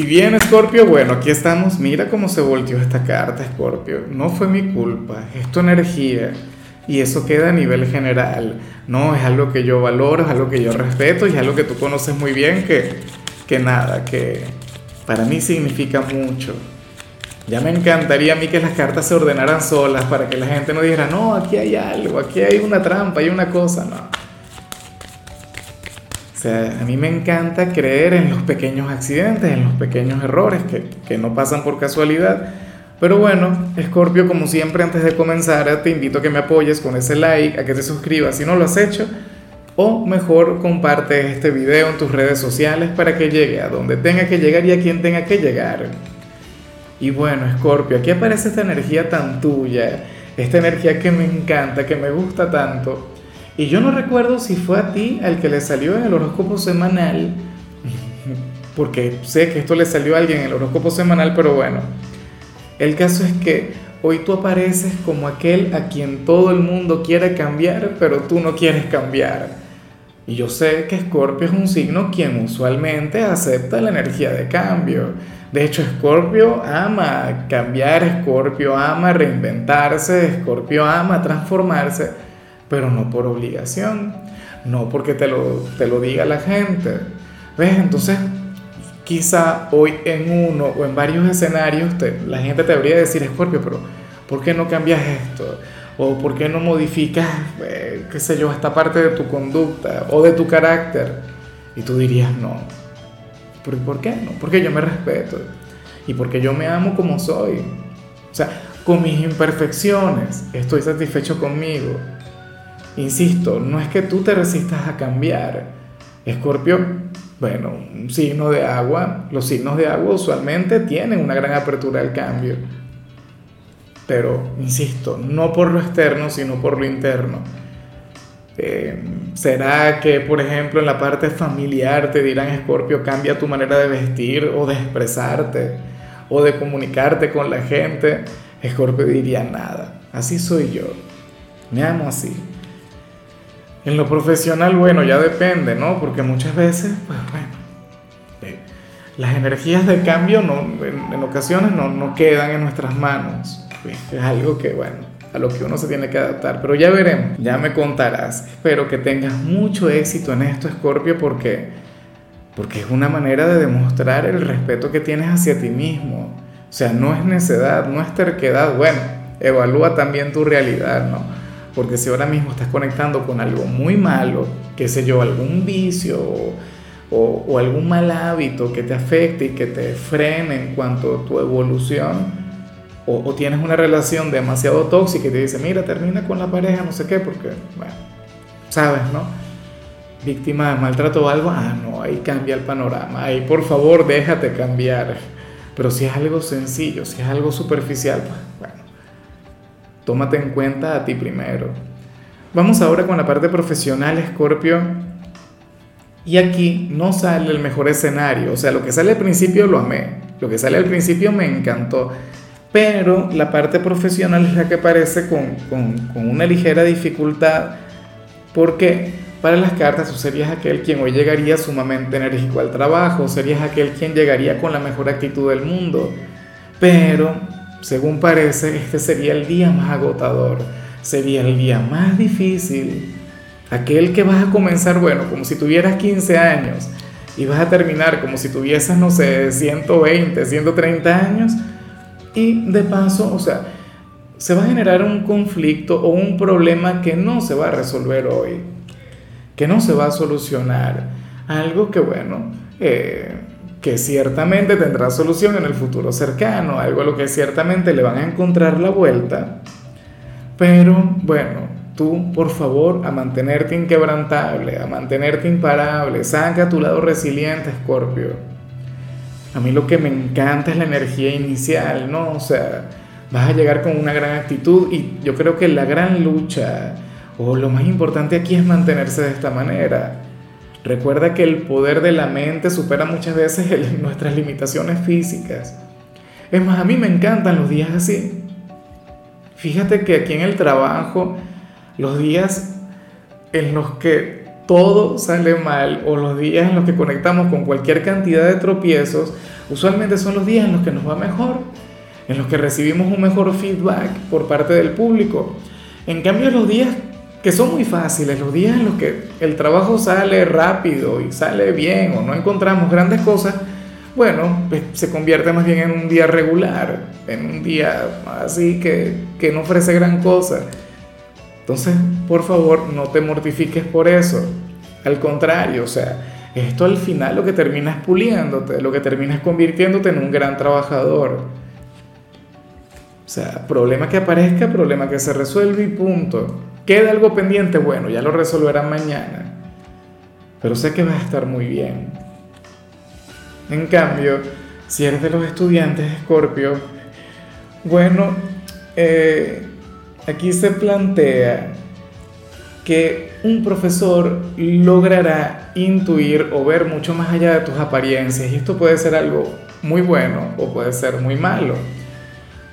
Y bien, Scorpio, bueno, aquí estamos. Mira cómo se volteó esta carta, Scorpio. No fue mi culpa, es tu energía. Y eso queda a nivel general. No, es algo que yo valoro, es algo que yo respeto y es algo que tú conoces muy bien que, que nada, que para mí significa mucho. Ya me encantaría a mí que las cartas se ordenaran solas para que la gente no dijera, no, aquí hay algo, aquí hay una trampa, hay una cosa, no. Sea, a mí me encanta creer en los pequeños accidentes, en los pequeños errores que, que no pasan por casualidad. Pero bueno, Scorpio, como siempre, antes de comenzar, te invito a que me apoyes con ese like, a que te suscribas si no lo has hecho, o mejor comparte este video en tus redes sociales para que llegue a donde tenga que llegar y a quien tenga que llegar. Y bueno, Scorpio, aquí aparece esta energía tan tuya, esta energía que me encanta, que me gusta tanto y yo no recuerdo si fue a ti al que le salió en el horóscopo semanal, porque sé que esto le salió a alguien en el horóscopo semanal, pero bueno, el caso es que hoy tú apareces como aquel a quien todo el mundo quiere cambiar, pero tú no quieres cambiar. Y yo sé que Scorpio es un signo quien usualmente acepta la energía de cambio. De hecho, Scorpio ama cambiar, Scorpio ama reinventarse, Scorpio ama transformarse pero no por obligación, no porque te lo, te lo diga la gente. ¿Ves? Entonces, quizá hoy en uno o en varios escenarios la gente te debería decir, Scorpio, pero ¿por qué no cambias esto? ¿O por qué no modificas, eh, qué sé yo, esta parte de tu conducta o de tu carácter? Y tú dirías, no. ¿Pero por qué no? Porque yo me respeto y porque yo me amo como soy. O sea, con mis imperfecciones estoy satisfecho conmigo Insisto, no es que tú te resistas a cambiar. Escorpio, bueno, un signo de agua, los signos de agua usualmente tienen una gran apertura al cambio. Pero, insisto, no por lo externo, sino por lo interno. Eh, ¿Será que, por ejemplo, en la parte familiar te dirán, Escorpio, cambia tu manera de vestir o de expresarte o de comunicarte con la gente? Escorpio diría nada. Así soy yo. Me amo así. En lo profesional, bueno, ya depende, ¿no? Porque muchas veces, pues bueno, eh, las energías de cambio no, en, ocasiones no, no, quedan en nuestras manos. Es algo que, bueno, a lo que uno se tiene que adaptar. Pero ya veremos, ya me contarás. Espero que tengas mucho éxito en esto, Scorpio, porque, porque es una manera de demostrar el respeto que tienes hacia ti mismo. O sea, no es necedad, no es terquedad. Bueno, evalúa también tu realidad, ¿no? Porque si ahora mismo estás conectando con algo muy malo, qué sé yo, algún vicio o, algún mal hábito que te afecte y que te frene en cuanto a tu evolución, o, tienes una relación demasiado tóxica y te dice, mira, termina con la pareja, no sé qué, porque, bueno, sabes, ¿no? Víctima de maltrato o algo, ah, no, ahí cambia el panorama, ahí por favor déjate cambiar. Pero si es algo sencillo, si es algo superficial, pues bueno Tómate en cuenta a ti primero. Vamos ahora con la parte profesional, Scorpio. Y aquí no sale el mejor escenario. O sea, lo que sale al principio lo amé. Lo que sale al principio me encantó. Pero la parte profesional es la que aparece con, con una ligera dificultad. Porque para las cartas tú serías aquel quien hoy llegaría sumamente enérgico al trabajo. Serías aquel quien llegaría con la mejor actitud del mundo. Pero según parece, este sería el día más agotador, sería el día más difícil, aquel que vas a comenzar, bueno, como si tuvieras 15 años y vas a terminar como si tuvieses, no sé, 120, 130 años y de paso, o sea, se va a generar un conflicto o un problema que no se va a resolver hoy, que no se va a solucionar, algo que, bueno, eh, que ciertamente tendrá solución en el futuro cercano, algo a lo que ciertamente le van a encontrar la vuelta. Pero bueno, tú por favor a mantenerte inquebrantable, a mantenerte imparable, saca tu lado resiliente, Escorpio. A mí lo que me encanta es la energía inicial, ¿no? O sea, vas a llegar con una gran actitud y yo creo que la gran lucha o lo más importante aquí es mantenerse de esta manera Recuerda que el poder de la mente supera muchas veces nuestras limitaciones físicas. Es más, a mí me encantan los días así. Fíjate que aquí en el trabajo, los días en los que todo sale mal o los días en los que conectamos con cualquier cantidad de tropiezos, usualmente son los días en los que nos va mejor, en los que recibimos un mejor feedback por parte del público. En cambio, los días que son muy fáciles, los días en los que el trabajo sale rápido y sale bien o no encontramos grandes cosas, bueno, pues, se convierte más bien en un día regular, en un día así que, que no ofrece gran cosa. Entonces, por favor, no te mortifiques por eso. Al contrario, o sea, esto al final lo que termina es puliéndote, lo que termina es convirtiéndote en un gran trabajador. O sea, problema que aparezca, problema que se resuelve y punto. ¿Queda algo pendiente? Bueno, ya lo resolverán mañana. Pero sé que va a estar muy bien. En cambio, si eres de los estudiantes de Escorpio, bueno, eh, aquí se plantea que un profesor logrará intuir o ver mucho más allá de tus apariencias y esto puede ser algo muy bueno o puede ser muy malo.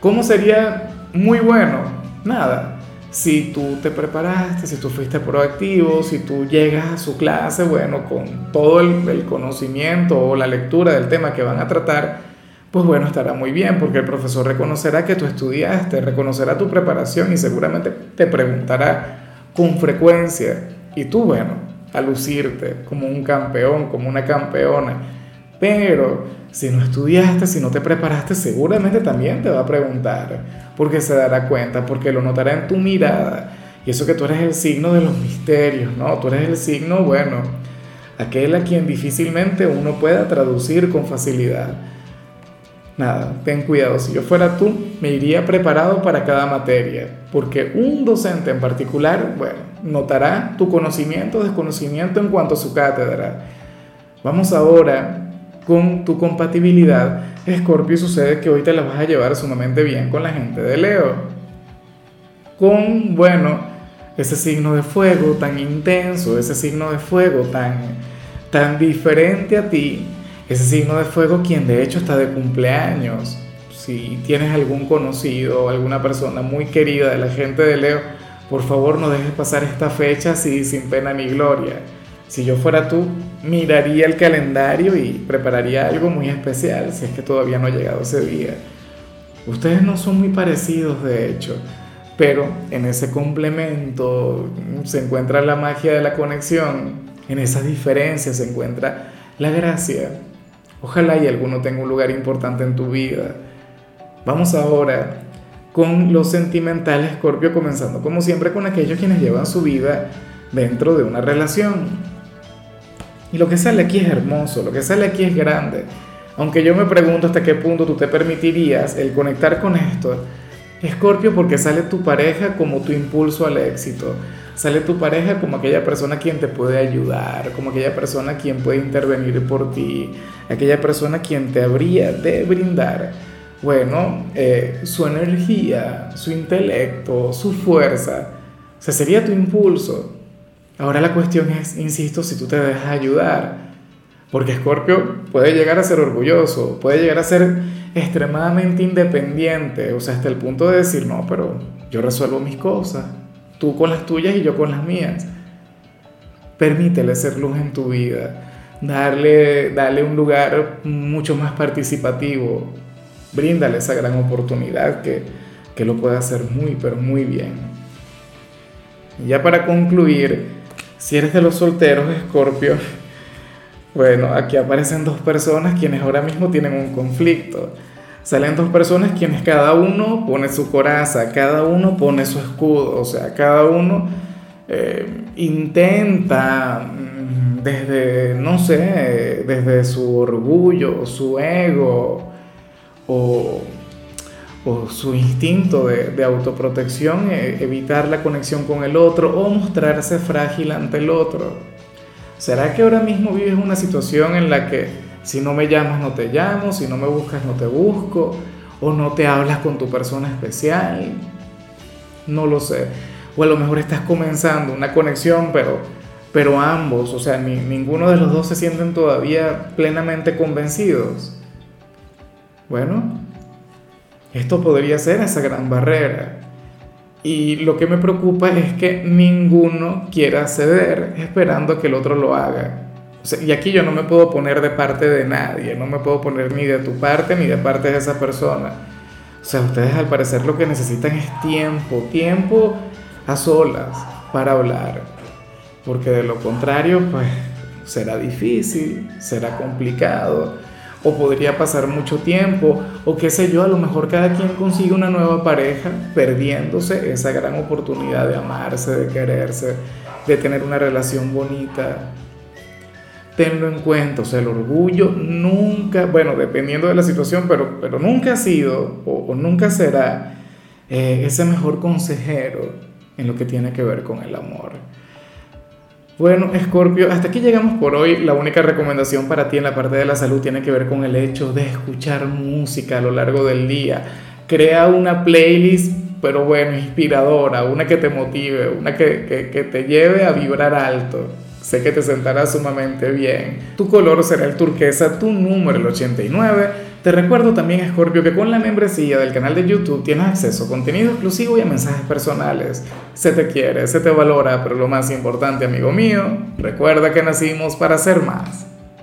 ¿Cómo sería muy bueno? Nada, si tú te preparaste, si tú fuiste proactivo, si tú llegas a su clase, bueno, con todo el, conocimiento o la lectura del tema que van a tratar, pues bueno, estará muy bien, porque el profesor reconocerá que tú estudiaste, reconocerá tu preparación y seguramente te preguntará con frecuencia. Y tú, bueno, a lucirte como un campeón, como una campeona. Pero si no estudiaste, si no te preparaste, seguramente también te va a preguntar, porque se dará cuenta, porque lo notará en tu mirada. Y eso que tú eres el signo de los misterios, ¿no? Tú eres el signo, bueno, aquel a quien difícilmente uno pueda traducir con facilidad. Nada, ten cuidado, si yo fuera tú, me iría preparado para cada materia, porque un docente en particular, bueno, notará tu conocimiento o desconocimiento en cuanto a su cátedra. Vamos ahora con tu compatibilidad, Escorpio, sucede que hoy te la vas a llevar sumamente bien con la gente de Leo. Con, bueno, ese signo de fuego tan intenso, ese signo de fuego tan, tan diferente a ti, ese signo de fuego quien de hecho está de cumpleaños. Si tienes algún conocido alguna persona muy querida de la gente de Leo, por favor no dejes pasar esta fecha así sin pena ni gloria. Si yo fuera tú, miraría el calendario y prepararía algo muy especial si es que todavía no ha llegado ese día. Ustedes no son muy parecidos, de hecho, pero en ese complemento se encuentra la magia de la conexión, en esas diferencias se encuentra la gracia. Ojalá y alguno tenga un lugar importante en tu vida. Vamos ahora con los sentimentales, Scorpio, comenzando como siempre con aquellos quienes llevan su vida dentro de una relación. Y lo que sale aquí es hermoso, lo que sale aquí es grande. Aunque yo me pregunto hasta qué punto tú te permitirías el conectar con esto. Escorpio porque sale tu pareja como tu impulso al éxito. Sale tu pareja como aquella persona quien te puede ayudar, como aquella persona quien puede intervenir por ti, aquella persona quien te habría de brindar, bueno, eh, su energía, su intelecto, su fuerza. O sería tu impulso. Ahora la cuestión es, insisto, si tú te dejas ayudar. Porque Scorpio puede llegar a ser orgulloso, puede llegar a ser extremadamente independiente, o sea, hasta el punto de decir, no, pero yo resuelvo mis cosas, tú con las tuyas y yo con las mías. Permítele ser luz en tu vida, darle, darle un lugar mucho más participativo, bríndale esa gran oportunidad que, que lo puede hacer muy, pero muy bien. Y ya para concluir, si eres de los solteros, Escorpio, bueno, aquí aparecen dos personas quienes ahora mismo tienen un conflicto. Salen dos personas quienes cada uno pone su coraza, cada uno pone su escudo, o sea, cada uno eh, intenta mm, desde, no sé, desde su orgullo, su ego o o su instinto de, autoprotección, eh, evitar la conexión con el otro o mostrarse frágil ante el otro. ¿Será que ahora mismo vives una situación en la que si no me llamas no te llamo, si no me buscas no te busco, o no te hablas con tu persona especial? No lo sé. O a lo mejor estás comenzando una conexión, pero, pero ambos, o sea, ni, ninguno de los dos se sienten todavía plenamente convencidos. Bueno, esto podría ser esa gran barrera. Y lo que me preocupa es que ninguno quiera ceder esperando que el otro lo haga. y aquí yo no me puedo poner de parte de nadie, no me puedo poner ni de tu parte ni de parte de esa persona. O sea, ustedes al parecer lo que necesitan es tiempo, tiempo a solas para hablar. Porque de lo contrario, pues será difícil, será complicado, o podría pasar mucho tiempo, o qué sé yo, a lo mejor cada quien consigue una nueva pareja perdiéndose esa gran oportunidad de amarse, de quererse, de tener una relación bonita tenlo en cuenta, o sea, el orgullo nunca, bueno, dependiendo de la situación, pero, pero nunca ha sido o, nunca será eh, ese mejor consejero en lo que tiene que ver con el amor. Bueno, Scorpio, hasta aquí llegamos por hoy. La única recomendación para ti en la parte de la salud tiene que ver con el hecho de escuchar música a lo largo del día. Crea una playlist, pero bueno, inspiradora, una que te motive, una que, que, que te lleve a vibrar alto. Sé que te sentará sumamente bien. Tu color será el turquesa, tu número el 89. Te recuerdo también, Scorpio, que con la membresía del canal de YouTube tienes acceso a contenido exclusivo y a mensajes personales. Se te quiere, se te valora, pero lo más importante, amigo mío, recuerda que nacimos para ser más.